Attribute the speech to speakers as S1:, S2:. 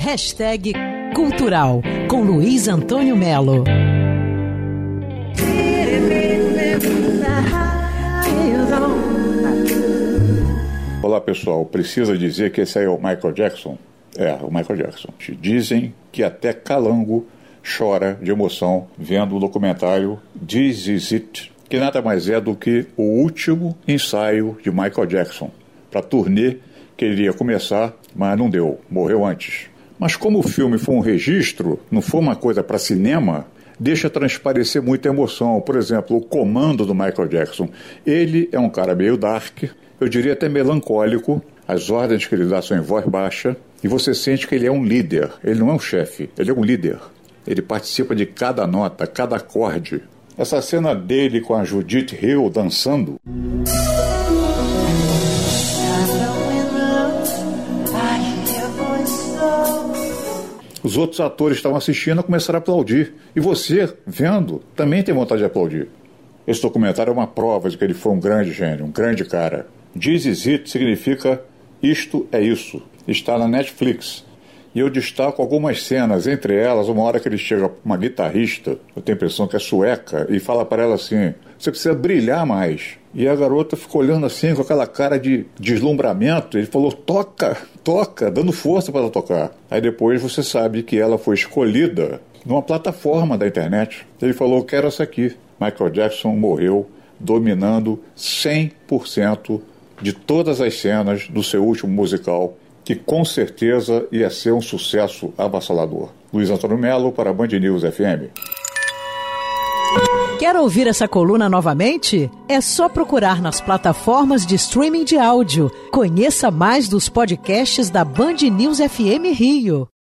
S1: Hashtag Cultural com Luiz Antônio Melo.
S2: Olá pessoal, precisa dizer que esse aí é o Michael Jackson? É, o Michael Jackson. Dizem que até Calango chora de emoção vendo o documentário This Is It, que nada mais é do que o último ensaio de Michael Jackson para turnê que ele ia começar, mas não deu, morreu antes. Mas como o filme foi um registro, não foi uma coisa para cinema, deixa transparecer muita emoção. Por exemplo, o comando do Michael Jackson. Ele é um cara meio dark, eu diria até melancólico. As ordens que ele dá são em voz baixa e você sente que ele é um líder. Ele não é um chefe, ele é um líder. Ele participa de cada nota, cada acorde. Essa cena dele com a Judith Hill dançando. Os outros atores estavam assistindo começaram a aplaudir. E você, vendo, também tem vontade de aplaudir. Esse documentário é uma prova de que ele foi um grande gênio, um grande cara. This is it significa isto é isso. Está na Netflix. E eu destaco algumas cenas, entre elas, uma hora que ele chega para uma guitarrista, eu tenho a impressão que é sueca, e fala para ela assim: você precisa brilhar mais. E a garota ficou olhando assim, com aquela cara de deslumbramento. Ele falou: toca, toca, dando força para ela tocar. Aí depois você sabe que ela foi escolhida numa plataforma da internet. Ele falou: quero essa aqui. Michael Jackson morreu dominando 100% de todas as cenas do seu último musical que com certeza ia ser um sucesso avassalador. Luiz Antônio Melo para a Band News FM.
S1: Quer ouvir essa coluna novamente? É só procurar nas plataformas de streaming de áudio. Conheça mais dos podcasts da Band News FM Rio.